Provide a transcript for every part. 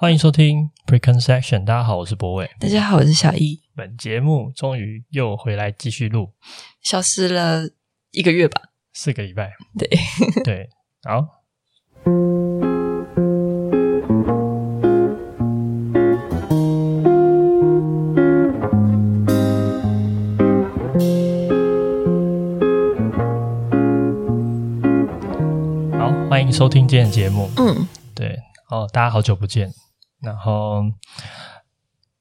欢迎收听 Preconception，大家好，我是博伟。大家好，我是小易。本节目终于又回来继续录，消失了一个月吧，四个礼拜。对 对，好，好，欢迎收听今天的节目。嗯，对，哦，大家好久不见，然后。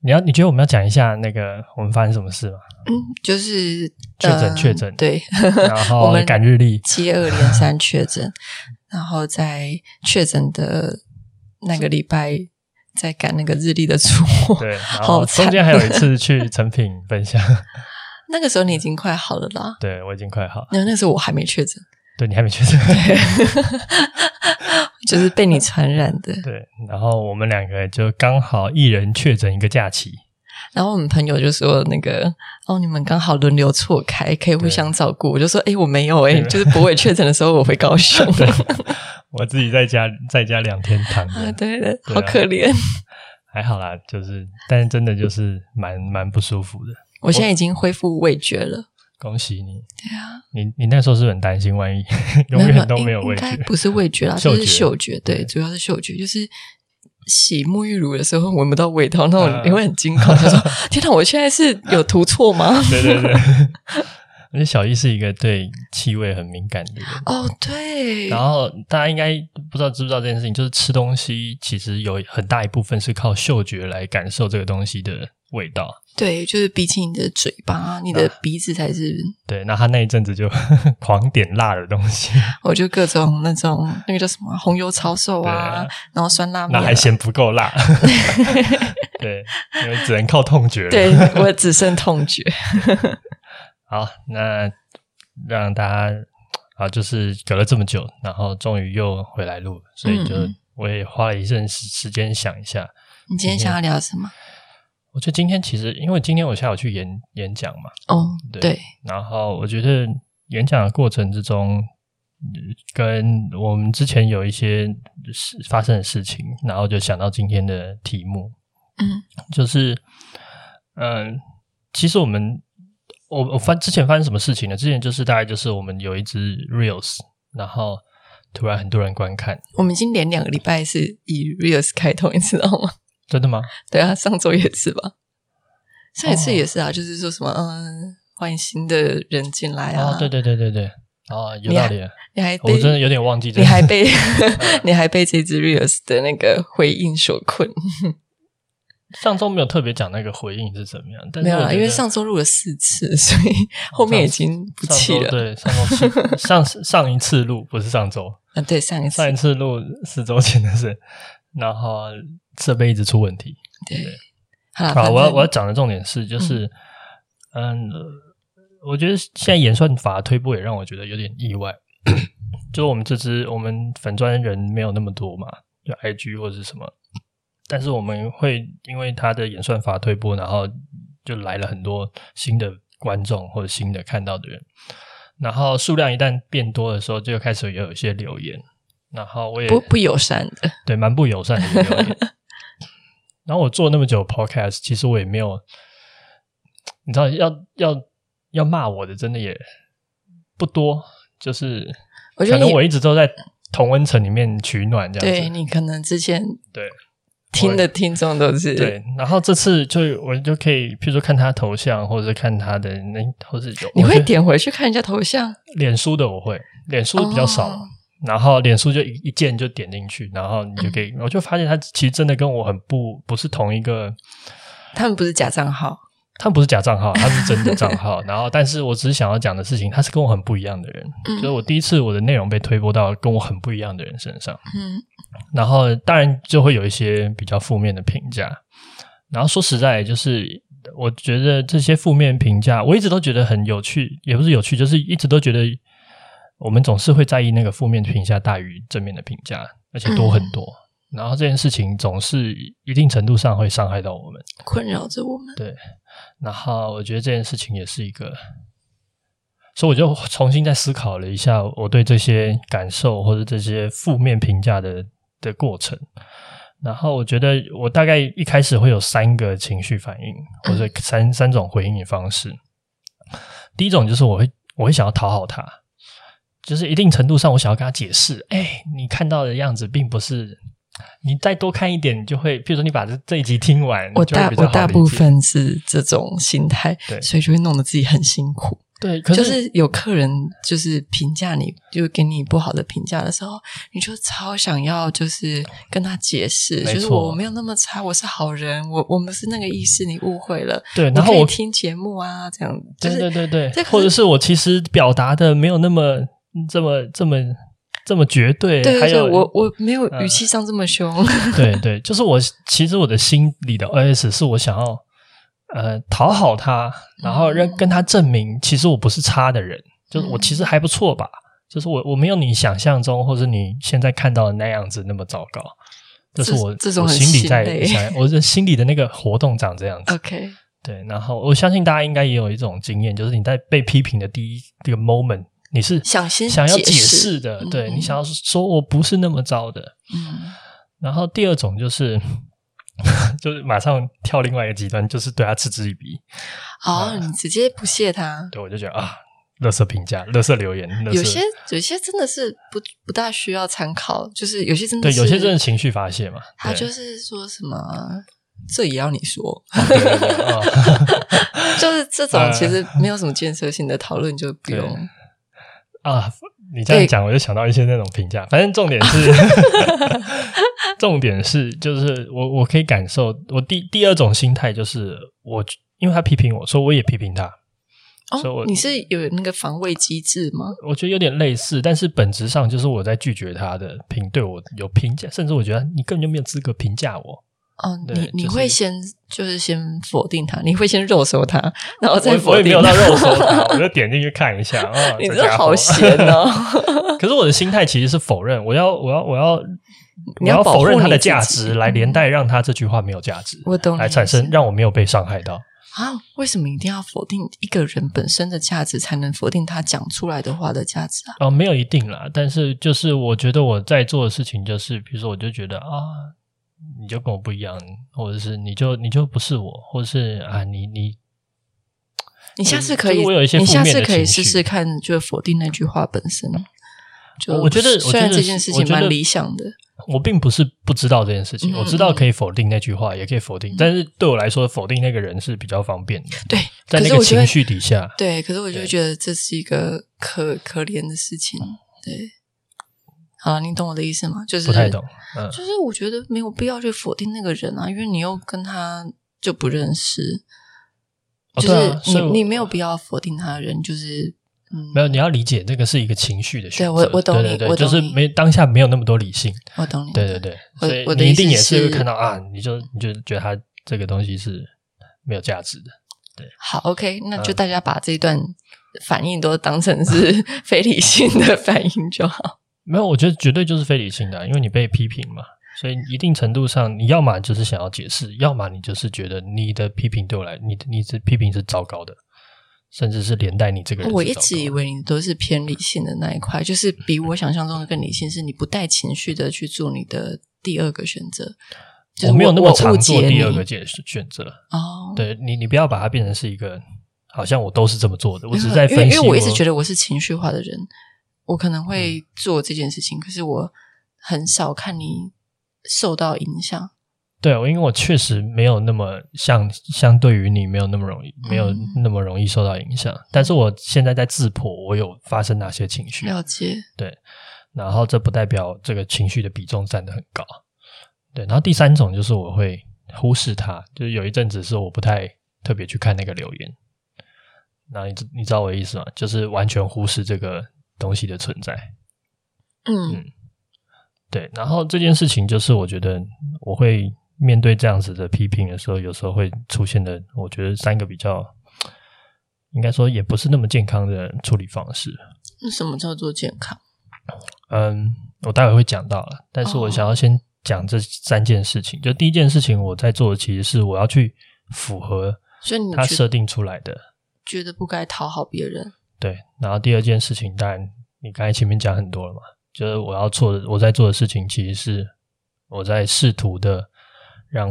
你要你觉得我们要讲一下那个我们发生什么事吗？嗯，就是确诊确诊对，然 后我们赶日历接二连三确诊，然后在确诊的那个礼拜在赶那个日历的出货，对，然后中间还有一次 去成品分享，那个时候你已经快好了啦，对我已经快好了，那那时候我还没确诊，对你还没确诊。就是被你传染的，对。然后我们两个就刚好一人确诊一个假期，然后我们朋友就说：“那个哦，你们刚好轮流错开，可以互相照顾。”我就说：“哎，我没有哎，就是博伟确诊的时候我回高雄，我自己在家在家两天躺着，对的，好可怜。还好啦，就是，但是真的就是蛮蛮不舒服的。我现在已经恢复味觉了。”恭喜你！对啊，你你那时候是很担心，万一 永远都没有味觉，不是味觉啦，就是嗅觉。对，主要是嗅觉，就是洗沐浴乳的时候闻不到味道，那种你会很惊恐，就说：“天哪，我现在是有涂错吗？” 对对对，而且小易是一个对气味很敏感的人哦，对。然后大家应该不知道知不知道这件事情，就是吃东西其实有很大一部分是靠嗅觉来感受这个东西的味道。对，就是比起你的嘴巴，你的鼻子才是。对，那他那一阵子就 狂点辣的东西，我就各种那种那个叫什么红油抄手啊，啊然后酸辣面，那还嫌不够辣。对，因为只能靠痛觉了。对，我只剩痛觉。好，那让大家啊，就是隔了这么久，然后终于又回来录，所以就我也花了一阵时时间想一下，你今天想要聊什么？我觉得今天其实，因为今天我下午去演演讲嘛，哦，对，对，然后我觉得演讲的过程之中，跟我们之前有一些事发生的事情，然后就想到今天的题目，嗯，就是，嗯、呃，其实我们，我我发之前发生什么事情呢？之前就是大概就是我们有一支 Reels，然后突然很多人观看，我们已经连两个礼拜是以 Reels 开头，你知道吗？真的吗？对啊，上周也是吧？上一次也是啊，哦、就是说什么嗯，欢迎新的人进来啊！哦，对对对对对，哦，有道理。你还我真的有点忘记这个，你还被 你还被这支 Reels 的那个回应所困。上周没有特别讲那个回应是怎么样，没有啊，因为上周录了四次，所以后面已经不气了。对，上周上上一次录不是上周啊，对，上一次上一次录四周前的事，然后。设备一直出问题，对，对。好，我要我要讲的重点是，就是，嗯，嗯，我觉得现在演算法推播也让我觉得有点意外，就我们这支我们粉专人没有那么多嘛，就 IG 或者是什么，但是我们会因为它的演算法推播，然后就来了很多新的观众或者新的看到的人，然后数量一旦变多的时候，就开始有一些留言，然后我也不不友善的，对，蛮不友善的留言。然后我做那么久 podcast，其实我也没有，你知道，要要要骂我的，真的也不多。就是可能我一直都在同温层里面取暖，这样子。对，你可能之前对听的听众都是对，然后这次就我就可以，譬如说看他头像，或者是看他的那，或是有你会点回去看人家头像？脸书的我会，脸书比较少。哦然后脸书就一一键就点进去，然后你就可以，嗯、我就发现他其实真的跟我很不不是同一个，他们不是假账号。他们不是假账号，他是真的账号。然后，但是我只是想要讲的事情，他是跟我很不一样的人。嗯，所以我第一次我的内容被推播到跟我很不一样的人身上。嗯，然后当然就会有一些比较负面的评价。然后说实在，就是我觉得这些负面评价，我一直都觉得很有趣，也不是有趣，就是一直都觉得我们总是会在意那个负面评价大于正面的评价，而且多很多。嗯然后这件事情总是一定程度上会伤害到我们，困扰着我们。对，然后我觉得这件事情也是一个，所以我就重新再思考了一下我对这些感受或者这些负面评价的的过程。然后我觉得我大概一开始会有三个情绪反应，或者三三种回应的方式。第一种就是我会我会想要讨好他，就是一定程度上我想要跟他解释，哎，你看到的样子并不是。你再多看一点，你就会，比如说你把这这一集听完，我大我大部分是这种心态，对，所以就会弄得自己很辛苦。对，可是就是有客人就是评价你，就给你不好的评价的时候，你就超想要就是跟他解释，就是我没有那么差，我是好人，我我们是那个意思，你误会了。对，然后我听节目啊，这样，对对对对，或者是我其实表达的没有那么这么这么。这么绝对，对，还有我我没有语气上这么凶。呃、对对，就是我其实我的心里的 OS 是我想要呃讨好他，然后让跟他证明，其实我不是差的人，嗯、就是我其实还不错吧，就是我我没有你想象中或者你现在看到的那样子那么糟糕。这是我这种我心里在想，我的心里的那个活动长这样子。OK，对，然后我相信大家应该也有一种经验，就是你在被批评的第一这个 moment。你是想先想要解释的，释对、嗯、你想要说我不是那么糟的，嗯，然后第二种就是 就是马上跳另外一个极端，就是对他嗤之以鼻。哦，啊、你直接不屑他？对，我就觉得啊，垃圾评价、垃圾留言，有些有些真的是不不大需要参考，就是有些真的是对，有些真的情绪发泄嘛。他就是说什么，这也要你说，就是这种其实没有什么建设性的讨论，就不用。啊，你这样讲，我就想到一些那种评价。反正重点是，重点是，就是我我可以感受，我第第二种心态就是，我因为他批评我，所以我也批评他。哦，所以我你是有那个防卫机制吗？我觉得有点类似，但是本质上就是我在拒绝他的评，对我有评价，甚至我觉得你根本就没有资格评价我。哦，你你会先就是先否定他，你会先肉搜他，然后再否定他。我也没有到肉搜他，我就点进去看一下。哦，你这好闲哦！可是我的心态其实是否认，我要我要我要你要否认他的价值，来连带让他这句话没有价值。我懂，来产生让我没有被伤害到啊？为什么一定要否定一个人本身的价值，才能否定他讲出来的话的价值啊？哦，没有一定啦，但是就是我觉得我在做的事情，就是比如说，我就觉得啊。你就跟我不一样，或者是你就你就不是我，或者是啊，你你你下次可以，我有一些你下次可以试试看，就否定那句话本身。就我觉得，虽然这件事情蛮理想的，我并不是不知道这件事情，我知道可以否定那句话，也可以否定，但是对我来说，否定那个人是比较方便的。对，在那个情绪底下，对，可是我就觉得这是一个可可怜的事情，对。啊，你懂我的意思吗？就是不太懂，嗯，就是我觉得没有必要去否定那个人啊，因为你又跟他就不认识，哦、就是你你没有必要否定他的人，就是嗯，没有，你要理解这个是一个情绪的选择，对我我懂你，对对对，我懂，就是没当下没有那么多理性，我懂你，对对对，所以你一定也是会看到啊，你就你就觉得他这个东西是没有价值的，对，好，OK，那就大家把这一段反应都当成是 非理性的反应就好。没有，我觉得绝对就是非理性的啊，因为你被批评嘛，所以一定程度上，你要么就是想要解释，要么你就是觉得你的批评对我来，你的你的批评是糟糕的，甚至是连带你这个人。我一直以为你都是偏理性的那一块，就是比我想象中的更理性，是你不带情绪的去做你的第二个选择。就是、我，我没有那么常做第二个选选择哦。对你，你不要把它变成是一个好像我都是这么做的，我只是在分析。因为我一直觉得我是情绪化的人。我可能会做这件事情，嗯、可是我很少看你受到影响。对，因为我确实没有那么像，相对于你没有那么容易，没有那么容易受到影响。嗯、但是我现在在自破，我有发生哪些情绪？了解。对，然后这不代表这个情绪的比重占得很高。对，然后第三种就是我会忽视它，就是有一阵子是我不太特别去看那个留言。那你知你知道我的意思吗？就是完全忽视这个东西的存在。嗯，嗯，对。然后这件事情就是我觉得我会面对这样子的批评的时候，有时候会出现的，我觉得三个比较应该说也不是那么健康的处理方式。那什么叫做健康？嗯，我待会会讲到了，但是我想要先讲这三件事情。哦、就第一件事情，我在做的其实是我要去符合，所以他设定出来的。觉得不该讨好别人，对。然后第二件事情，当然你刚才前面讲很多了嘛，就是我要做的，我在做的事情，其实是我在试图的让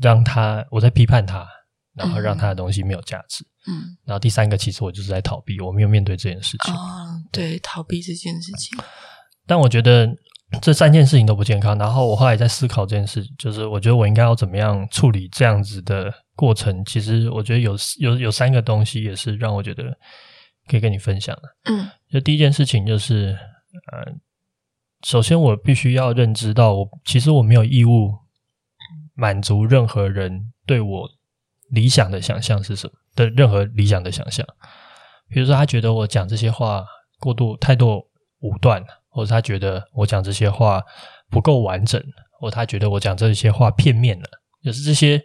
让他，我在批判他，然后让他的东西没有价值。嗯。然后第三个，其实我就是在逃避，我没有面对这件事情。哦，对，逃避这件事情。但我觉得这三件事情都不健康。然后我后来在思考这件事，就是我觉得我应该要怎么样处理这样子的。过程其实，我觉得有有有三个东西也是让我觉得可以跟你分享的。嗯，就第一件事情就是，呃，首先我必须要认知到我，我其实我没有义务满足任何人对我理想的想象是什么的任何理想的想象。比如说，他觉得我讲这些话过度太多武断，或者他觉得我讲这些话不够完整，或者他觉得我讲这些话片面了，就是这些。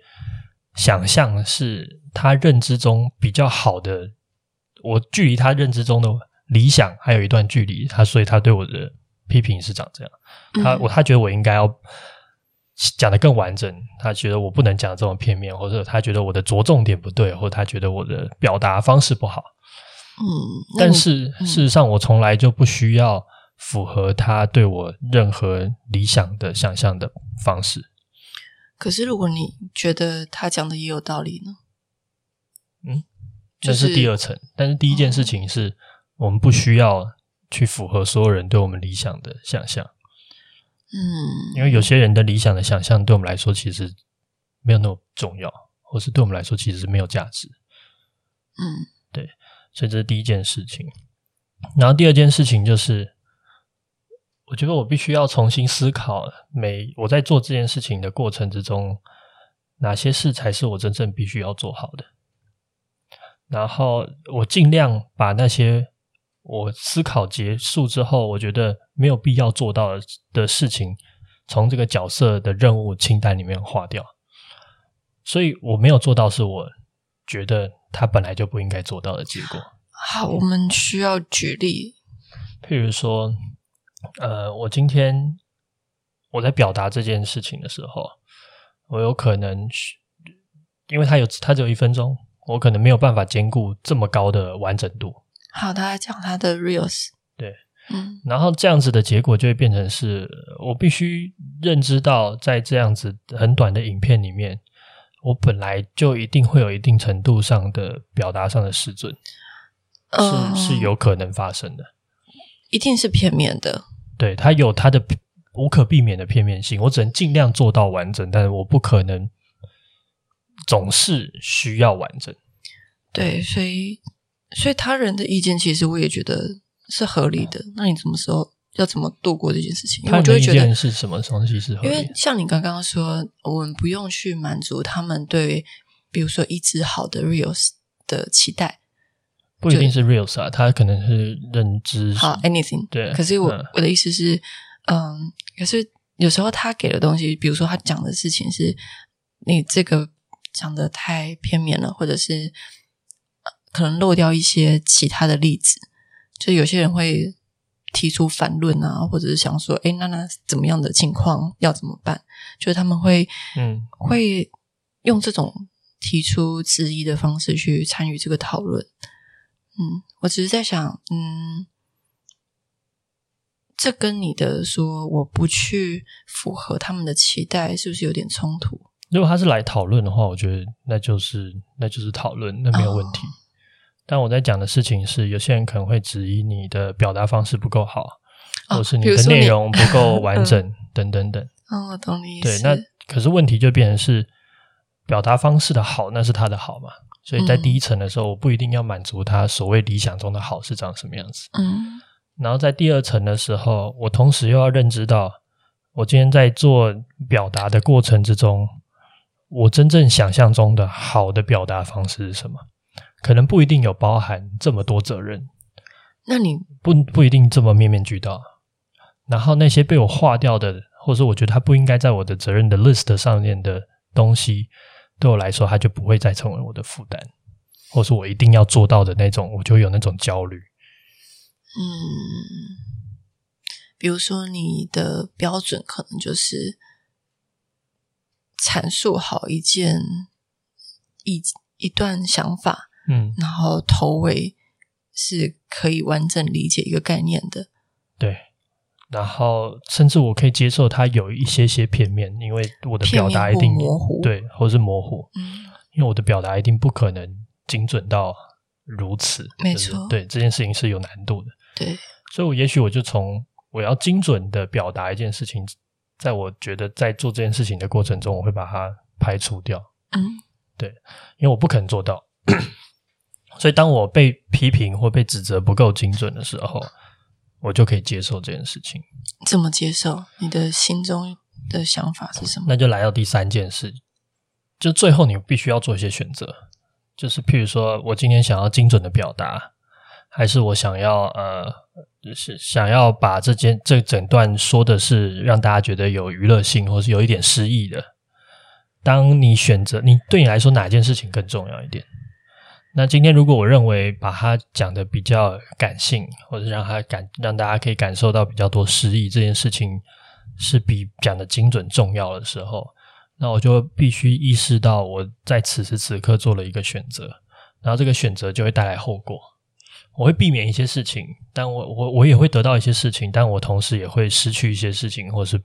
想象是他认知中比较好的，我距离他认知中的理想还有一段距离，他所以他对我的批评是长这样。他我他觉得我应该要讲的更完整，他觉得我不能讲这么片面，或者他觉得我的着重点不对，或者他觉得我的表达方式不好。嗯，但是事实上我从来就不需要符合他对我任何理想的想象的方式。可是，如果你觉得他讲的也有道理呢？嗯，这是第二层。但是第一件事情是我们不需要去符合所有人对我们理想的想象。嗯，因为有些人的理想的想象对我们来说其实没有那么重要，或是对我们来说其实是没有价值。嗯，对。所以这是第一件事情。然后第二件事情就是。我觉得我必须要重新思考，每我在做这件事情的过程之中，哪些事才是我真正必须要做好的。然后我尽量把那些我思考结束之后，我觉得没有必要做到的事情，从这个角色的任务清单里面划掉。所以我没有做到，是我觉得他本来就不应该做到的结果。好，我们需要举例，譬如说。呃，我今天我在表达这件事情的时候，我有可能，因为他有他只有一分钟，我可能没有办法兼顾这么高的完整度。好，他来讲他的 reels，对，嗯，然后这样子的结果就会变成是我必须认知到，在这样子很短的影片里面，我本来就一定会有一定程度上的表达上的失准，嗯、是是有可能发生的。一定是片面的，对，它有它的无可避免的片面性。我只能尽量做到完整，但是我不可能总是需要完整。对，所以所以他人的意见，其实我也觉得是合理的。那你什么时候要怎么度过这件事情？他的意见是什么东西是合理的？因为像你刚刚说，我们不用去满足他们对，比如说一直好的 reels 的期待。不一定是 reels 啊，他可能是认知好 anything 对。可是我、嗯、我的意思是，嗯，可是有时候他给的东西，比如说他讲的事情是你这个讲的太片面了，或者是可能漏掉一些其他的例子，就有些人会提出反论啊，或者是想说，哎，那那怎么样的情况要怎么办？就是他们会嗯会用这种提出质疑的方式去参与这个讨论。嗯，我只是在想，嗯，这跟你的说我不去符合他们的期待，是不是有点冲突？如果他是来讨论的话，我觉得那就是那就是讨论，那没有问题。哦、但我在讲的事情是，有些人可能会质疑你的表达方式不够好，哦、或是你的内容不够完整，嗯、等等等。嗯、哦，我懂你意思。对，那可是问题就变成是表达方式的好，那是他的好嘛？所以在第一层的时候，我不一定要满足他所谓理想中的好是长什么样子。嗯，然后在第二层的时候，我同时又要认知到，我今天在做表达的过程之中，我真正想象中的好的表达方式是什么？可能不一定有包含这么多责任。那你不不一定这么面面俱到。然后那些被我划掉的，或者说我觉得它不应该在我的责任的 list 上面的东西，对我来说，它就不会再成为我的负担，或是我一定要做到的那种，我就有那种焦虑。嗯，比如说你的标准可能就是阐述好一件一一段想法，嗯，然后头尾是可以完整理解一个概念的，对，然后甚至我可以接受它有一些些片面，因为我的表达一定模糊，对，或是模糊，嗯，因为我的表达一定不可能精准到如此，没错，对，这件事情是有难度的。对，所以，我也许我就从我要精准的表达一件事情，在我觉得在做这件事情的过程中，我会把它排除掉。嗯，对，因为我不可能做到。所以，当我被批评或被指责不够精准的时候，我就可以接受这件事情。怎么接受？你的心中的想法是什么？那就来到第三件事，就最后你必须要做一些选择，就是譬如说我今天想要精准的表达。还是我想要呃，是想要把这件这整段说的是让大家觉得有娱乐性，或是有一点诗意的。当你选择你对你来说哪件事情更重要一点？那今天如果我认为把它讲的比较感性，或者让它感让大家可以感受到比较多诗意，这件事情是比讲的精准重要的时候，那我就必须意识到我在此时此刻做了一个选择，然后这个选择就会带来后果。我会避免一些事情，但我我我也会得到一些事情，但我同时也会失去一些事情，或是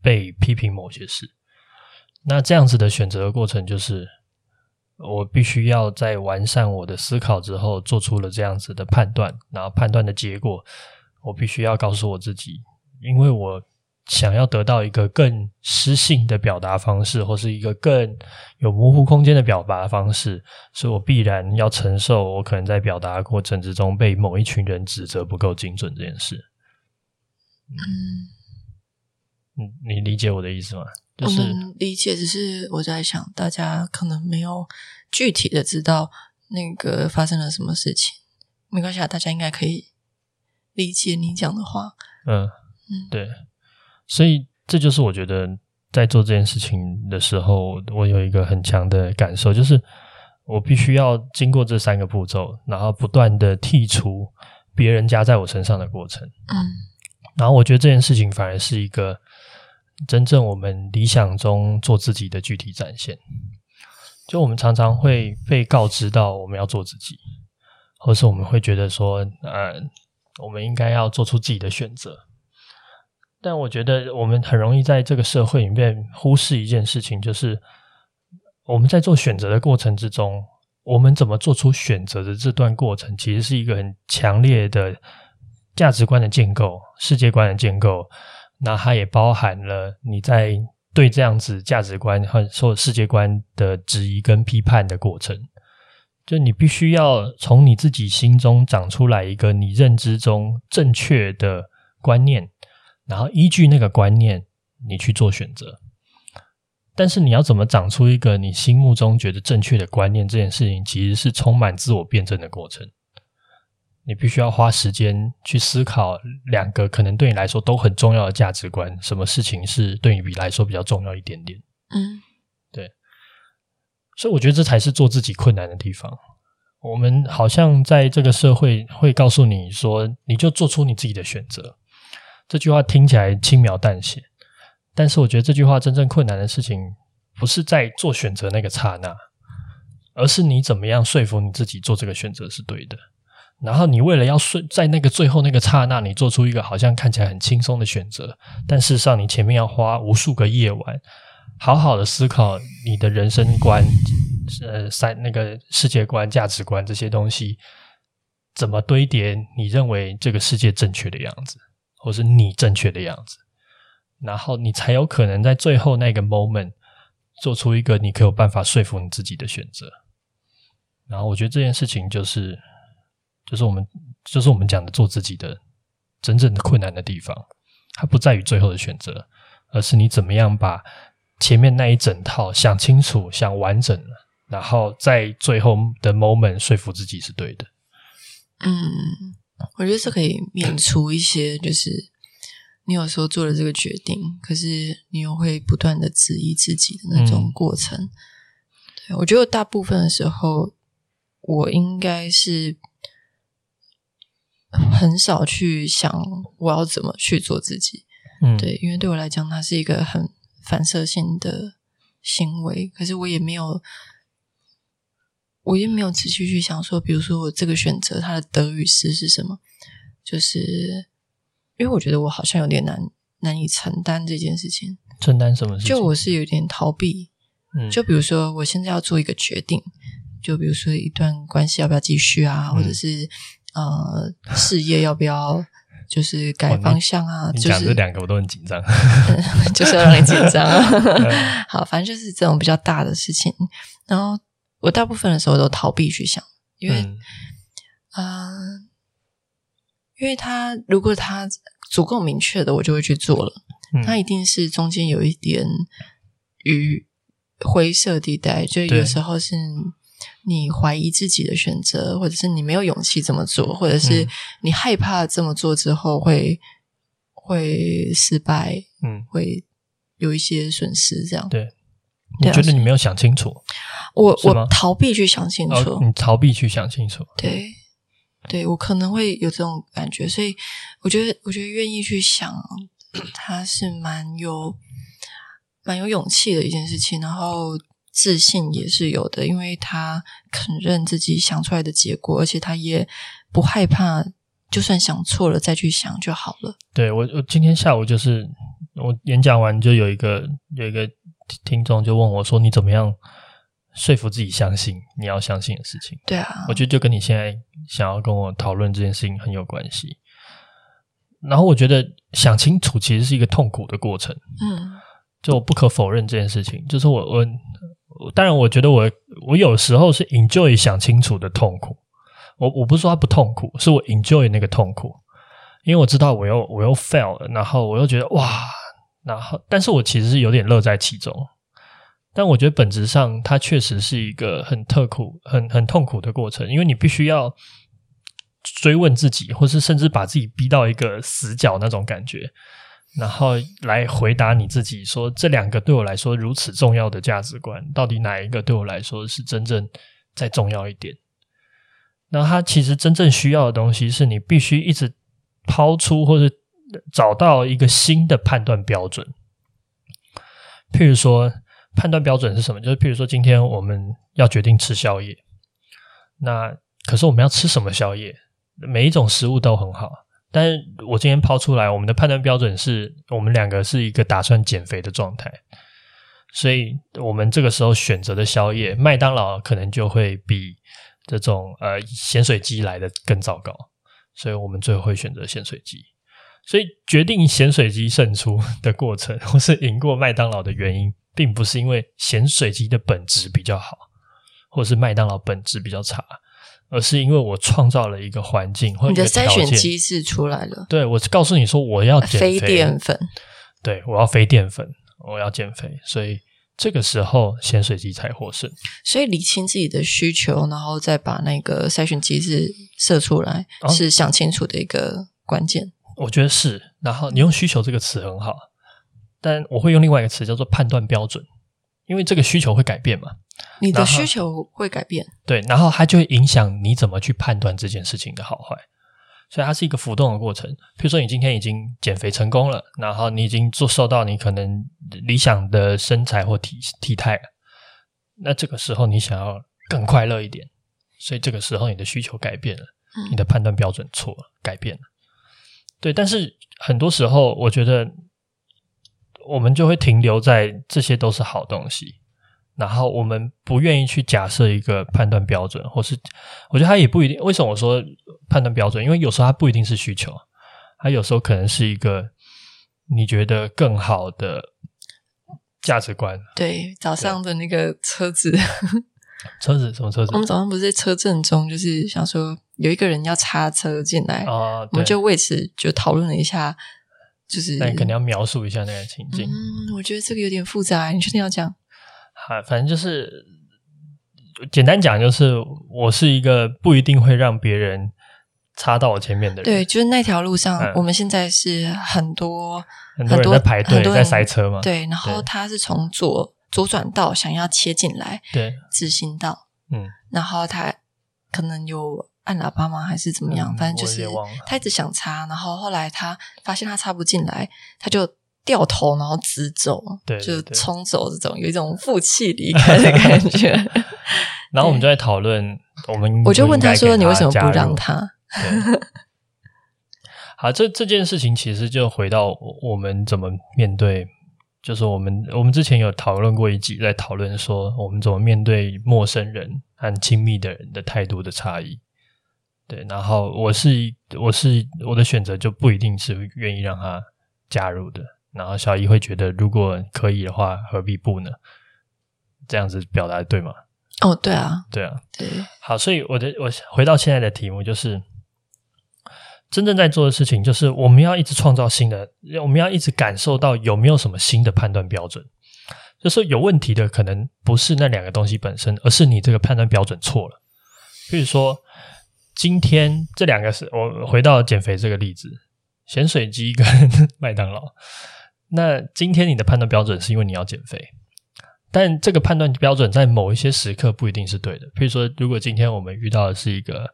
被批评某些事。那这样子的选择的过程，就是我必须要在完善我的思考之后，做出了这样子的判断，然后判断的结果，我必须要告诉我自己，因为我。想要得到一个更诗性的表达方式，或是一个更有模糊空间的表达方式，所以我必然要承受我可能在表达的过程之中被某一群人指责不够精准这件事。嗯，你，你理解我的意思吗？就是理解，只是我在想，大家可能没有具体的知道那个发生了什么事情。没关系啊，大家应该可以理解你讲的话。嗯嗯，对。所以，这就是我觉得在做这件事情的时候，我有一个很强的感受，就是我必须要经过这三个步骤，然后不断的剔除别人加在我身上的过程。嗯，然后我觉得这件事情反而是一个真正我们理想中做自己的具体展现。就我们常常会被告知到我们要做自己，或是我们会觉得说，呃，我们应该要做出自己的选择。但我觉得我们很容易在这个社会里面忽视一件事情，就是我们在做选择的过程之中，我们怎么做出选择的这段过程，其实是一个很强烈的价值观的建构、世界观的建构。那它也包含了你在对这样子价值观和说世界观的质疑跟批判的过程。就你必须要从你自己心中长出来一个你认知中正确的观念。然后依据那个观念，你去做选择。但是你要怎么长出一个你心目中觉得正确的观念？这件事情其实是充满自我辩证的过程。你必须要花时间去思考两个可能对你来说都很重要的价值观，什么事情是对你比来说比较重要一点点？嗯，对。所以我觉得这才是做自己困难的地方。我们好像在这个社会会告诉你说，你就做出你自己的选择。这句话听起来轻描淡写，但是我觉得这句话真正困难的事情，不是在做选择那个刹那，而是你怎么样说服你自己做这个选择是对的。然后你为了要说在那个最后那个刹那，你做出一个好像看起来很轻松的选择，但事实上你前面要花无数个夜晚，好好的思考你的人生观、呃三那个世界观、价值观这些东西怎么堆叠，你认为这个世界正确的样子。或是你正确的样子，然后你才有可能在最后那个 moment 做出一个你可有办法说服你自己的选择。然后我觉得这件事情就是，就是我们就是我们讲的做自己的真正的困难的地方，它不在于最后的选择，而是你怎么样把前面那一整套想清楚、想完整了，然后在最后的 moment 说服自己是对的。嗯，我觉得这可以免除一些，就是你有时候做了这个决定，可是你又会不断的质疑自己的那种过程。嗯、对，我觉得大部分的时候，我应该是很少去想我要怎么去做自己。嗯，对，因为对我来讲，它是一个很反射性的行为，可是我也没有。我也没有仔细去想说，比如说我这个选择它的得与失是什么，就是因为我觉得我好像有点难难以承担这件事情。承担什么事情？就我是有点逃避。嗯，就比如说我现在要做一个决定，就比如说一段关系要不要继续啊，嗯、或者是呃事业要不要就是改方向啊？就是这两个我都很紧张，就是要让你紧张。好，反正就是这种比较大的事情，然后。我大部分的时候都逃避去想，因为，嗯、呃，因为他如果他足够明确的，我就会去做了。嗯、他一定是中间有一点与灰色地带，就有时候是你怀疑自己的选择，或者是你没有勇气这么做，或者是你害怕这么做之后会会失败，嗯，会有一些损失，这样。对。你觉得你没有想清楚？我我逃避去想清楚，哦，你逃避去想清楚。对，对我可能会有这种感觉，所以我觉得，我觉得愿意去想，他是蛮有蛮有勇气的一件事情，然后自信也是有的，因为他肯认自己想出来的结果，而且他也不害怕，就算想错了再去想就好了。对，我，我今天下午就是我演讲完就有一个有一个。听众就问我说：“你怎么样说服自己相信你要相信的事情？”对啊，我觉得就跟你现在想要跟我讨论这件事情很有关系。然后我觉得想清楚其实是一个痛苦的过程。嗯，就我不可否认这件事情，就是我我当然我觉得我我有时候是 enjoy 想清楚的痛苦。我我不是说它不痛苦，是我 enjoy 那个痛苦，因为我知道我又我又 fail 了，然后我又觉得哇。然后，但是我其实是有点乐在其中，但我觉得本质上它确实是一个很特苦、很很痛苦的过程，因为你必须要追问自己，或是甚至把自己逼到一个死角那种感觉，然后来回答你自己说：这两个对我来说如此重要的价值观，到底哪一个对我来说是真正再重要一点？那它其实真正需要的东西，是你必须一直抛出或者。找到一个新的判断标准，譬如说，判断标准是什么？就是譬如说，今天我们要决定吃宵夜，那可是我们要吃什么宵夜？每一种食物都很好，但是我今天抛出来，我们的判断标准是我们两个是一个打算减肥的状态，所以我们这个时候选择的宵夜，麦当劳可能就会比这种呃咸水鸡来的更糟糕，所以我们最后会选择咸水鸡。所以，决定咸水鸡胜出 的过程，或是赢过麦当劳的原因，并不是因为咸水鸡的本质比较好，或是麦当劳本质比较差，而是因为我创造了一个环境或者你的筛选机制出来了。对，我告诉你说，我要减肥，非淀粉。对，我要非淀粉，我要减肥，所以这个时候咸水鸡才获胜。所以理清自己的需求，然后再把那个筛选机制设出来，哦、是想清楚的一个关键。我觉得是，然后你用需求这个词很好，但我会用另外一个词叫做判断标准，因为这个需求会改变嘛。你的需求会改变，对，然后它就会影响你怎么去判断这件事情的好坏，所以它是一个浮动的过程。比如说，你今天已经减肥成功了，然后你已经做瘦到你可能理想的身材或体体态了，那这个时候你想要更快乐一点，所以这个时候你的需求改变了，你的判断标准错了，改变了。对，但是很多时候，我觉得我们就会停留在这些都是好东西，然后我们不愿意去假设一个判断标准，或是我觉得它也不一定。为什么我说判断标准？因为有时候它不一定是需求，它有时候可能是一个你觉得更好的价值观。对，早上的那个车子，车子什么车子？我们早上不是在车阵中，就是想说有一个人要插车进来，哦，我们就为此就讨论了一下，就是那你肯定要描述一下那个情境。嗯，我觉得这个有点复杂，你确定要讲？好，反正就是简单讲，就是我是一个不一定会让别人插到我前面的人。对，就是那条路上，嗯、我们现在是很多很多人在排队，在塞车嘛。对，然后他是从左左转道想要切进来，对，直行道。嗯，然后他可能有按喇叭吗？还是怎么样？嗯、反正就是他一直想插，然后后来他发现他插不进来，他就掉头，然后直走，对，就冲走这种有一种负气离开的感觉。然后我们就在讨论，我们我就问他说：“你为什么不让他？”好，这这件事情其实就回到我们怎么面对。就是我们，我们之前有讨论过一集，在讨论说我们怎么面对陌生人和亲密的人的态度的差异。对，然后我是，我是我的选择就不一定是愿意让他加入的。然后小姨会觉得，如果可以的话，何必不呢？这样子表达对吗？哦，对啊，对啊，对。好，所以我的我回到现在的题目就是。真正在做的事情，就是我们要一直创造新的，我们要一直感受到有没有什么新的判断标准。就是有问题的，可能不是那两个东西本身，而是你这个判断标准错了。比如说，今天这两个是我回到减肥这个例子，咸水鸡跟麦当劳。那今天你的判断标准是因为你要减肥，但这个判断标准在某一些时刻不一定是对的。比如说，如果今天我们遇到的是一个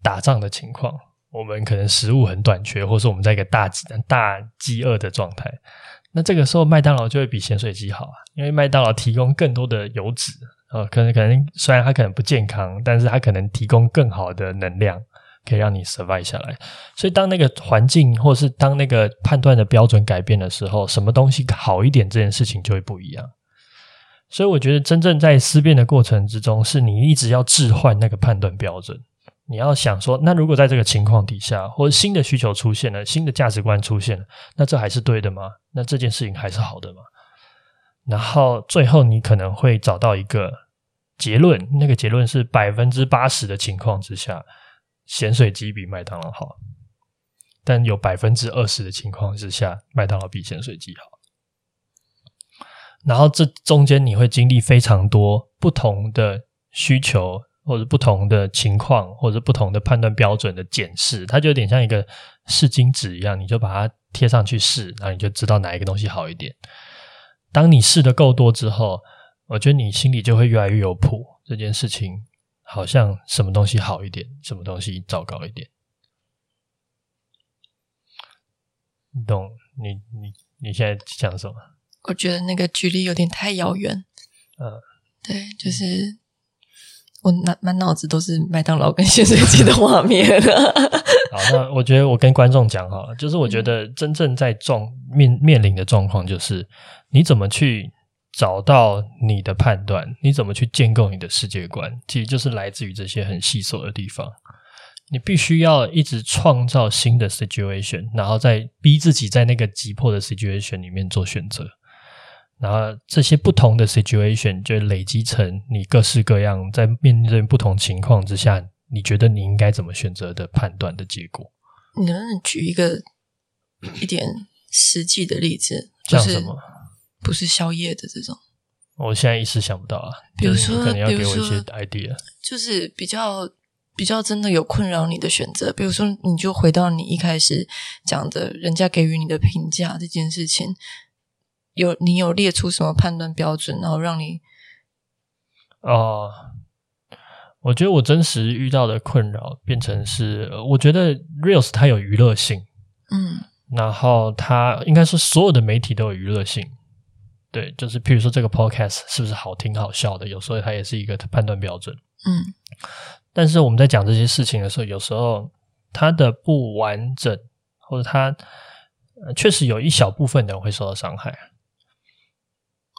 打仗的情况。我们可能食物很短缺，或是我们在一个大大饥饿的状态，那这个时候麦当劳就会比咸水鸡好啊，因为麦当劳提供更多的油脂，呃，可能可能虽然它可能不健康，但是它可能提供更好的能量，可以让你 survive 下来。所以当那个环境或是当那个判断的标准改变的时候，什么东西好一点，这件事情就会不一样。所以我觉得真正在思辨的过程之中，是你一直要置换那个判断标准。你要想说，那如果在这个情况底下，或者新的需求出现了，新的价值观出现了，那这还是对的吗？那这件事情还是好的吗？然后最后你可能会找到一个结论，那个结论是百分之八十的情况之下，咸水鸡比麦当劳好，但有百分之二十的情况之下，麦当劳比咸水鸡好。然后这中间你会经历非常多不同的需求。或者不同的情况，或者不同的判断标准的检视，它就有点像一个试金纸一样，你就把它贴上去试，然后你就知道哪一个东西好一点。当你试的够多之后，我觉得你心里就会越来越有谱。这件事情好像什么东西好一点，什么东西糟糕一点。你懂？你你你现在讲什么？我觉得那个距离有点太遥远。嗯，对，就是。我满满脑子都是麦当劳跟咸水鸡的画面。好，那我觉得我跟观众讲好了，就是我觉得真正在状面面临的状况，就是你怎么去找到你的判断，你怎么去建构你的世界观，其实就是来自于这些很细琐的地方。你必须要一直创造新的 situation，然后再逼自己在那个急迫的 situation 里面做选择。然后这些不同的 situation 就累积成你各式各样在面对不同情况之下，你觉得你应该怎么选择的判断的结果。你能不能举一个一点实际的例子？像什么？不是宵夜的这种。我现在一时想不到啊。比如说，可能要给我一些 idea。就是比较比较真的有困扰你的选择，比如说，你就回到你一开始讲的，人家给予你的评价这件事情。有你有列出什么判断标准，然后让你哦，我觉得我真实遇到的困扰变成是，我觉得 Reels 它有娱乐性，嗯，然后它应该是所有的媒体都有娱乐性，对，就是譬如说这个 Podcast 是不是好听好笑的，有时候它也是一个判断标准，嗯，但是我们在讲这些事情的时候，有时候它的不完整，或者它确实有一小部分人会受到伤害。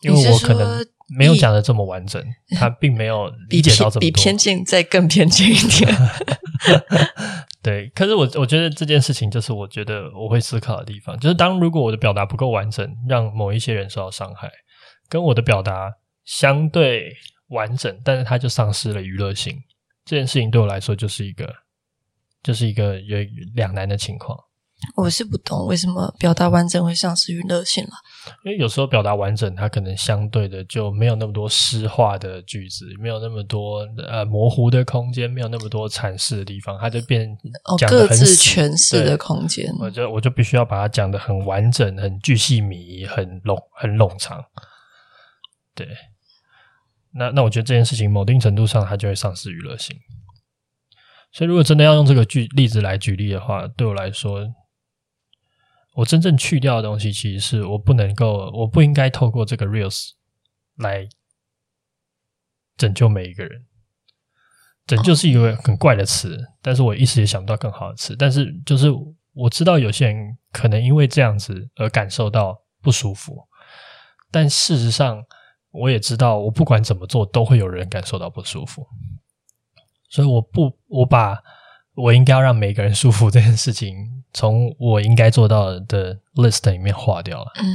因为我可能没有讲的这么完整，他并没有理解到这么多，比偏见再更偏见一点。对，可是我我觉得这件事情就是我觉得我会思考的地方，就是当如果我的表达不够完整，让某一些人受到伤害，跟我的表达相对完整，但是它就丧失了娱乐性。这件事情对我来说就是一个，就是一个有两难的情况。我是不懂为什么表达完整会丧失娱乐性了。因为有时候表达完整，它可能相对的就没有那么多诗化的句子，没有那么多呃模糊的空间，没有那么多阐释的地方，它就变哦，各自诠释的空间。我就我就必须要把它讲得很完整、很巨细靡、很冗很冗长。对，那那我觉得这件事情某一定程度上它就会丧失娱乐性。所以如果真的要用这个举例子来举例的话，对我来说。我真正去掉的东西，其实是我不能够，我不应该透过这个 reels 来拯救每一个人。拯救是一个很怪的词，但是我一时也想不到更好的词。但是，就是我知道有些人可能因为这样子而感受到不舒服，但事实上，我也知道，我不管怎么做，都会有人感受到不舒服。所以，我不，我把。我应该要让每个人舒服这件事情，从我应该做到的 list 里面划掉了。嗯，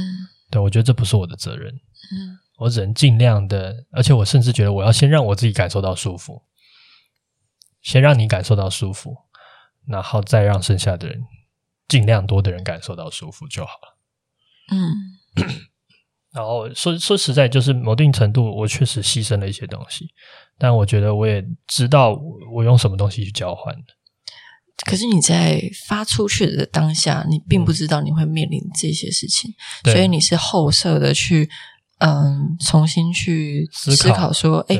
对，我觉得这不是我的责任。嗯，我只能尽量的，而且我甚至觉得我要先让我自己感受到舒服，先让你感受到舒服，然后再让剩下的人，尽量多的人感受到舒服就好了。嗯，然后说说实在，就是某定程度，我确实牺牲了一些东西，但我觉得我也知道我用什么东西去交换。可是你在发出去的当下，你并不知道你会面临这些事情，嗯、所以你是后设的去，嗯，重新去思考说，哎，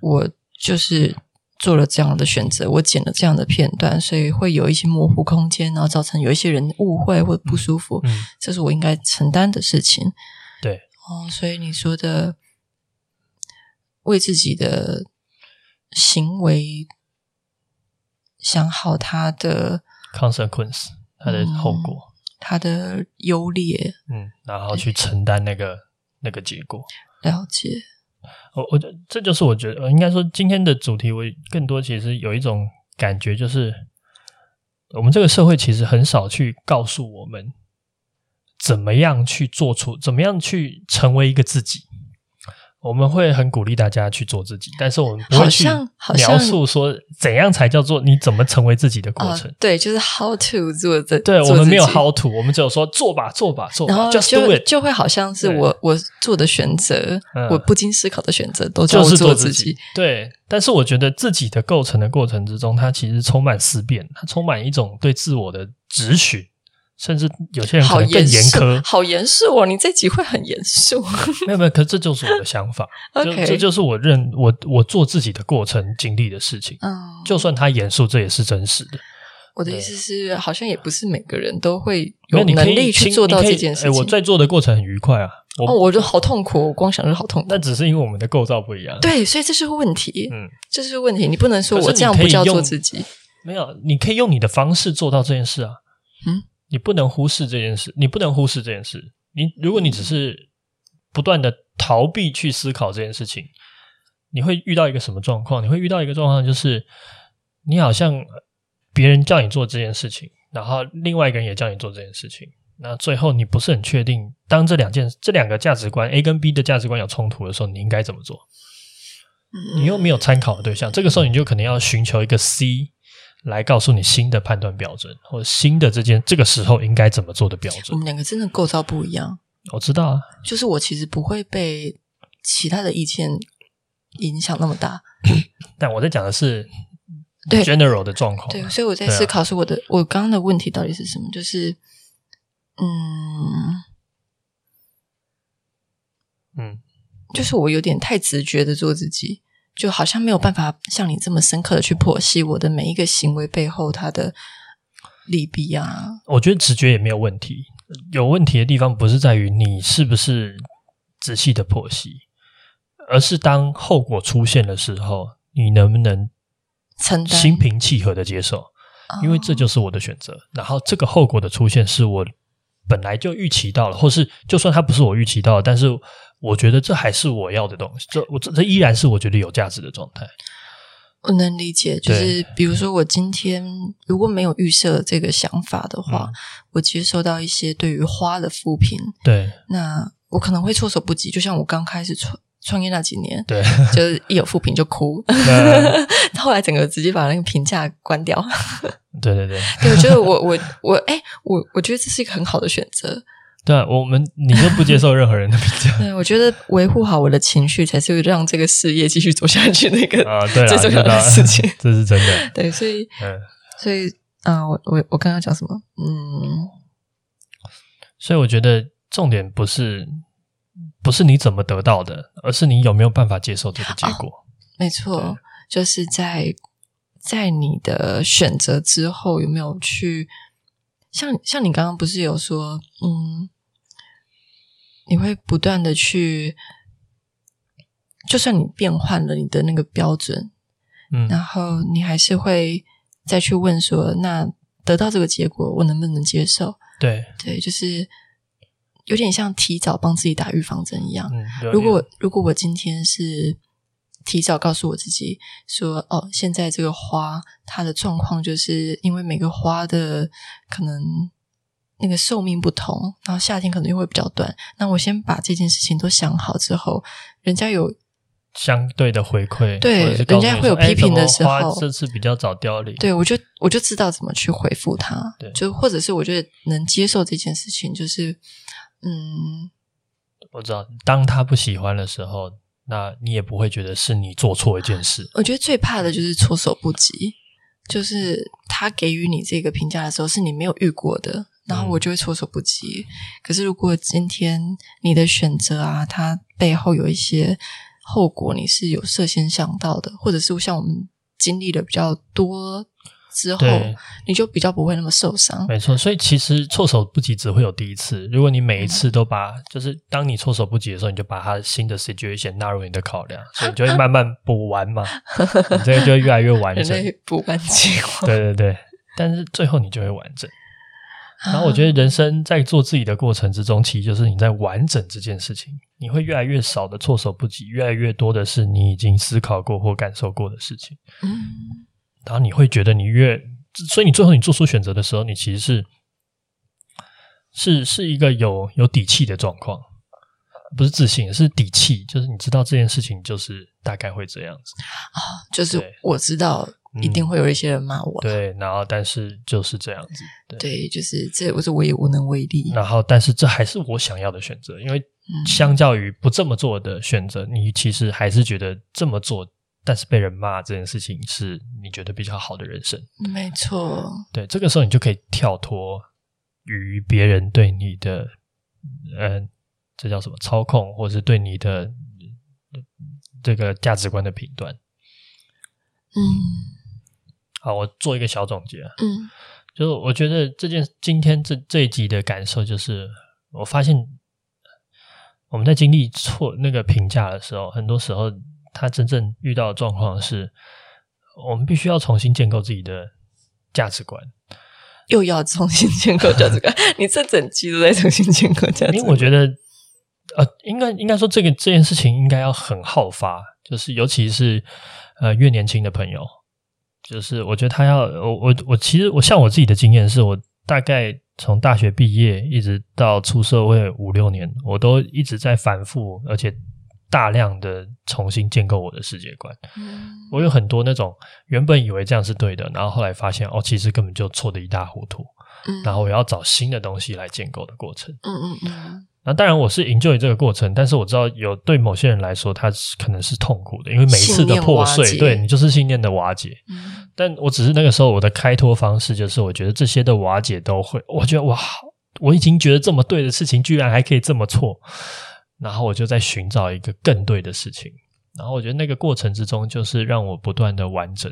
我就是做了这样的选择，我剪了这样的片段，所以会有一些模糊空间，然后造成有一些人误会或不舒服，嗯嗯、这是我应该承担的事情。对，哦，所以你说的为自己的行为。想好他的 consequence，他的后果，他、嗯、的优劣，嗯，然后去承担那个那个结果。了解。我我觉得这就是我觉得，应该说今天的主题，我更多其实有一种感觉，就是我们这个社会其实很少去告诉我们怎么样去做出，怎么样去成为一个自己。我们会很鼓励大家去做自己，但是我们不会去描述说怎样才叫做你怎么成为自己的过程。呃、对，就是 how to 做的。对，我们没有 how to，我们只有说做吧，做吧，做吧。然后就 just do it，就会好像是我我做的选择，嗯、我不经思考的选择，都叫做就是做自己。对，但是我觉得自己的构成的过程之中，它其实充满思辨，它充满一种对自我的质询。甚至有些人可能更严苛，好严肃哦！你这集会很严肃。没有没有，可是这就是我的想法。OK，这就是我认我我做自己的过程经历的事情。嗯，就算他严肃，这也是真实的。我的意思是，好像也不是每个人都会有能力去做到这件事情。我在做的过程很愉快啊！哦，我就好痛苦，我光想着好痛苦。那只是因为我们的构造不一样。对，所以这是个问题。嗯，这是个问题。你不能说我这样不叫做自己。没有，你可以用你的方式做到这件事啊。嗯。你不能忽视这件事，你不能忽视这件事。你如果你只是不断的逃避去思考这件事情，你会遇到一个什么状况？你会遇到一个状况，就是你好像别人叫你做这件事情，然后另外一个人也叫你做这件事情，那最后你不是很确定，当这两件这两个价值观 A 跟 B 的价值观有冲突的时候，你应该怎么做？你又没有参考的对象，这个时候你就可能要寻求一个 C。来告诉你新的判断标准，或者新的这件这个时候应该怎么做的标准。我们两个真的构造不一样。我知道啊，就是我其实不会被其他的意见影响那么大。但我在讲的是 general 的状况。对，所以我在思考是我的、啊、我刚刚的问题到底是什么？就是，嗯嗯，就是我有点太直觉的做自己。就好像没有办法像你这么深刻的去剖析我的每一个行为背后它的利弊啊。我觉得直觉也没有问题，有问题的地方不是在于你是不是仔细的剖析，而是当后果出现的时候，你能不能承担、心平气和的接受？因为这就是我的选择。然后这个后果的出现是我本来就预期到了，或是就算它不是我预期到的，但是。我觉得这还是我要的东西，这我这这依然是我觉得有价值的状态。我能理解，就是比如说我今天如果没有预设这个想法的话，嗯、我接收到一些对于花的负评，对，那我可能会措手不及。就像我刚开始创业那几年，对，就是一有负评就哭，后来整个直接把那个评价关掉。对对对，对，我觉得我我我哎，我我觉得这是一个很好的选择。对啊，我们你就不接受任何人的评价。对，我觉得维护好我的情绪，才是让这个事业继续走下去那个啊，对，最重要的事情。这是真的。对，所以，嗯，所以，啊，我我我刚刚讲什么？嗯，所以我觉得重点不是不是你怎么得到的，而是你有没有办法接受这个结果。哦，没错，就是在在你的选择之后，有没有去。像像你刚刚不是有说，嗯，你会不断的去，就算你变换了你的那个标准，嗯，然后你还是会再去问说，那得到这个结果，我能不能接受？对对，就是有点像提早帮自己打预防针一样。嗯，如果如果我今天是。提早告诉我自己说：“哦，现在这个花它的状况，就是因为每个花的可能那个寿命不同，然后夏天可能又会比较短。那我先把这件事情都想好之后，人家有相对的回馈，对，人家会有批评的时候，哎、这次比较早凋零，对我就我就知道怎么去回复他，对，就或者是我觉得能接受这件事情，就是嗯，我知道，当他不喜欢的时候。”那你也不会觉得是你做错一件事。我觉得最怕的就是措手不及，就是他给予你这个评价的时候是你没有遇过的，然后我就会措手不及。嗯。可是如果今天你的选择啊，它背后有一些后果，你是有事先想到的，或者是像我们经历的比较多。之后，你就比较不会那么受伤。没错，所以其实措手不及只会有第一次。如果你每一次都把，嗯、就是当你措手不及的时候，你就把它新的 situation 纳入你的考量，所以你就会慢慢补完嘛。你这个就会越来越完整，补完计划。对对对，但是最后你就会完整。然后我觉得人生在做自己的过程之中，其实就是你在完整这件事情，你会越来越少的措手不及，越来越多的是你已经思考过或感受过的事情。嗯。然后你会觉得你越，所以你最后你做出选择的时候，你其实是是是一个有有底气的状况，不是自信，是底气，就是你知道这件事情就是大概会这样子啊，就是我知道一定会有一些人骂我，嗯，对，然后但是就是这样子，对，对就是这我是我也无能为力，然后但是这还是我想要的选择，因为相较于不这么做的选择，你其实还是觉得这么做。但是被人骂这件事情是你觉得比较好的人生，没错。对，这个时候你就可以跳脱于别人对你的，嗯、呃，这叫什么操控，或者是对你的这个价值观的评断。嗯，好，我做一个小总结。嗯，就是我觉得这件今天这这一集的感受就是，我发现我们在经历错那个评价的时候，很多时候。他真正遇到的状况是，我们必须要重新建构自己的价值观，又要重新建构价值观。你这整期都在重新建构价值观，因为我觉得，呃，应该应该说，这个这件事情应该要很好发，就是尤其是呃越年轻的朋友，就是我觉得他要我我我其实我像我自己的经验是，我大概从大学毕业一直到出社会五六年，我都一直在反复，而且。大量的重新建构我的世界观，嗯，我有很多那种原本以为这样是对的，然后后来发现哦，其实根本就错的一塌糊涂，嗯，然后我要找新的东西来建构的过程，嗯嗯嗯。那当然我是 enjoy 这个过程，但是我知道有对某些人来说，他可能是痛苦的，因为每一次的破碎，对你就是信念的瓦解。嗯，但我只是那个时候我的开脱方式就是，我觉得这些的瓦解都会，我觉得哇，我已经觉得这么对的事情，居然还可以这么错。然后我就在寻找一个更对的事情，然后我觉得那个过程之中，就是让我不断的完整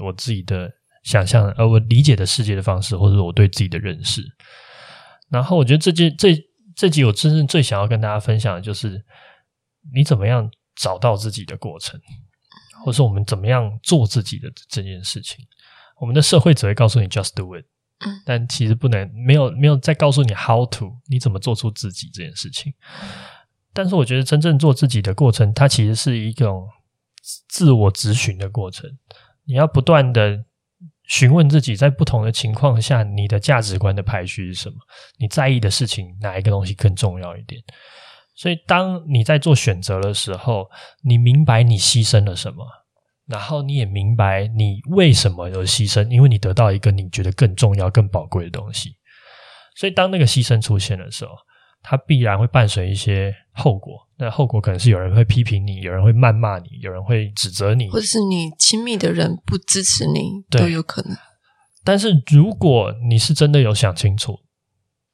我自己的想象，呃，我理解的世界的方式，或者我对自己的认识。然后我觉得这件这这集我真正最想要跟大家分享的就是，你怎么样找到自己的过程，或者说我们怎么样做自己的这件事情。我们的社会只会告诉你 just do it，但其实不能没有没有再告诉你 how to，你怎么做出自己这件事情。但是我觉得真正做自己的过程，它其实是一种自我咨询的过程。你要不断的询问自己，在不同的情况下，你的价值观的排序是什么？你在意的事情哪一个东西更重要一点？所以当你在做选择的时候，你明白你牺牲了什么，然后你也明白你为什么而牺牲，因为你得到一个你觉得更重要、更宝贵的东西。所以当那个牺牲出现的时候，它必然会伴随一些后果。那后果可能是有人会批评你，有人会谩骂你，有人会指责你，或者是你亲密的人不支持你，都有可能。但是如果你是真的有想清楚，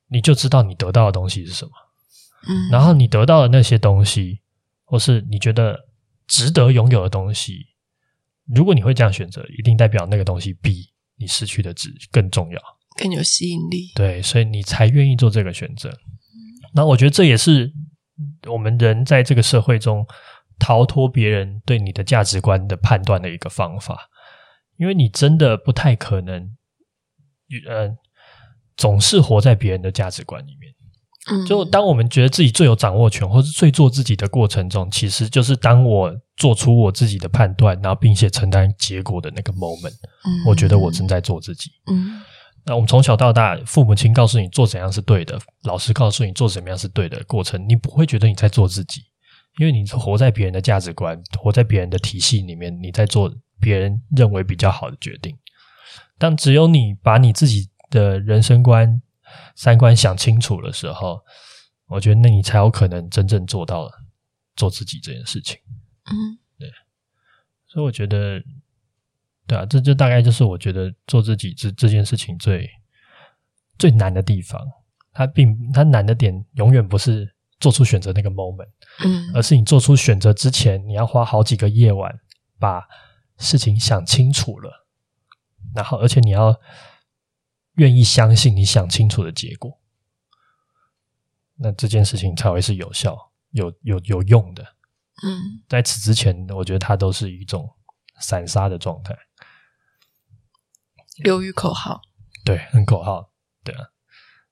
你就知道你得到的东西是什么。嗯，然后你得到的那些东西，或是你觉得值得拥有的东西，如果你会这样选择，一定代表那个东西比你失去的值更重要，更有吸引力。对，所以你才愿意做这个选择。那我觉得这也是我们人在这个社会中逃脱别人对你的价值观的判断的一个方法，因为你真的不太可能，呃，总是活在别人的价值观里面。嗯，就当我们觉得自己最有掌握权，或是最做自己的过程中，其实就是当我做出我自己的判断，然后并且承担结果的那个 moment。嗯，我觉得我正在做自己。嗯，那我们从小到大，父母亲告诉你做怎样是对的，老师告诉你做怎么样是对的过程，你不会觉得你在做自己，因为你是活在别人的价值观，活在别人的体系里面，你在做别人认为比较好的决定。但只有你把你自己的人生观，三观想清楚的时候，我觉得那你才有可能真正做到做自己这件事情。嗯，对。所以我觉得，对啊，这就大概就是我觉得做自己这这件事情最最难的地方。它并它难的点永远不是做出选择那个 moment，嗯，而是你做出选择之前，你要花好几个夜晚把事情想清楚了，然后而且你要。愿意相信你想清楚的结果，那这件事情才会是有效、有有有用的。嗯，在此之前，我觉得它都是一种散沙的状态，流于口号。对，很口号。对啊，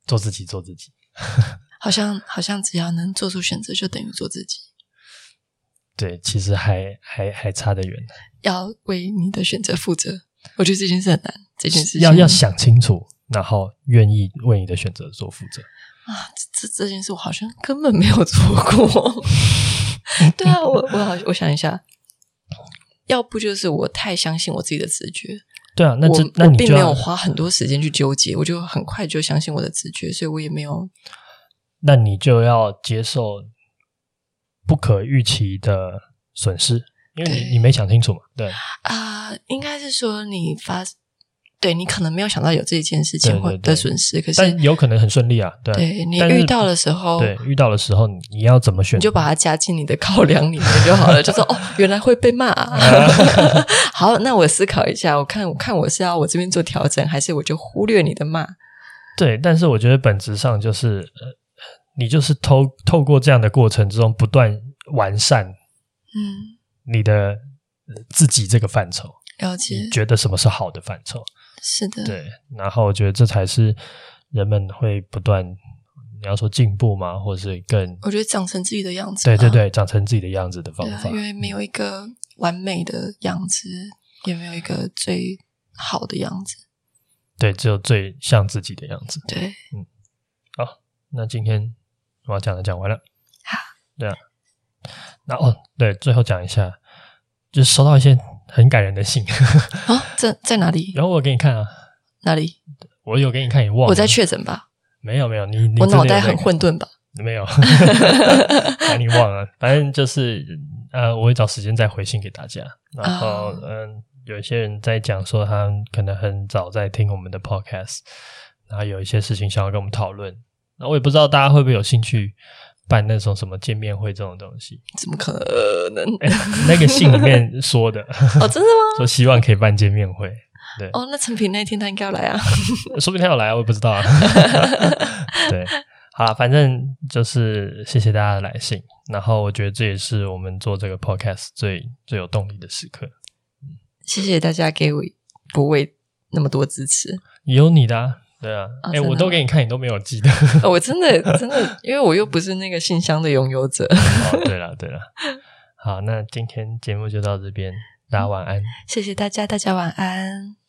做自己，做自己。好像好像只要能做出选择，就等于做自己。对，其实还还还差得远。要为你的选择负责。我觉得这件事很难，这件事情要要想清楚，然后愿意为你的选择做负责啊！这这件事我好像根本没有做过。对啊，我我好，我想一下，要不就是我太相信我自己的直觉。对啊，那这那你并没有花很多时间去纠结，我就很快就相信我的直觉，所以我也没有。那你就要接受不可预期的损失。因为你你没想清楚嘛？对啊、呃，应该是说你发，对你可能没有想到有这一件事情或的损失，可是但有可能很顺利啊。对，对你遇到的时候，对遇到的时候，你要怎么选？你就把它加进你的考量里面就好了。就说哦，原来会被骂、啊。好，那我思考一下，我看我看我是要我这边做调整，还是我就忽略你的骂？对，但是我觉得本质上就是，呃，你就是透透过这样的过程之中不断完善，嗯。你的自己这个范畴，了解，你觉得什么是好的范畴？是的，对。然后我觉得这才是人们会不断，你要说进步吗？或者是更？我觉得长成自己的样子。对对对，长成自己的样子的方法。因为没有一个完美的样子，也没有一个最好的样子。对，只有最像自己的样子。对，嗯。好，那今天我要讲的讲完了。好，对啊。那哦，对，最后讲一下。就收到一些很感人的信啊，在在哪里？然后我给你看啊，哪里？我有给你看，你忘了？我在确诊吧？没有没有，你你我脑袋很混沌吧？没有，把 你忘了。反正就是呃，我会找时间再回信给大家。然后嗯、呃，有一些人在讲说，他可能很早在听我们的 podcast，然后有一些事情想要跟我们讨论。那我也不知道大家会不会有兴趣。办那种什么见面会这种东西，怎么可能？那个信里面说的哦，真的吗？说希望可以办见面会，对哦。那成品那天他应该要来啊，说不定他要来，我也不知道啊。对，好了，反正就是谢谢大家的来信，然后我觉得这也是我们做这个 podcast 最最有动力的时刻。谢谢大家给我不为那么多支持，有你的啊。对啊，哎、哦，我都给你看，你都没有记得。哦、我真的真的，因为我又不是那个信箱的拥有者。哦，对了对了，好，那今天节目就到这边，大家晚安。谢谢大家，大家晚安。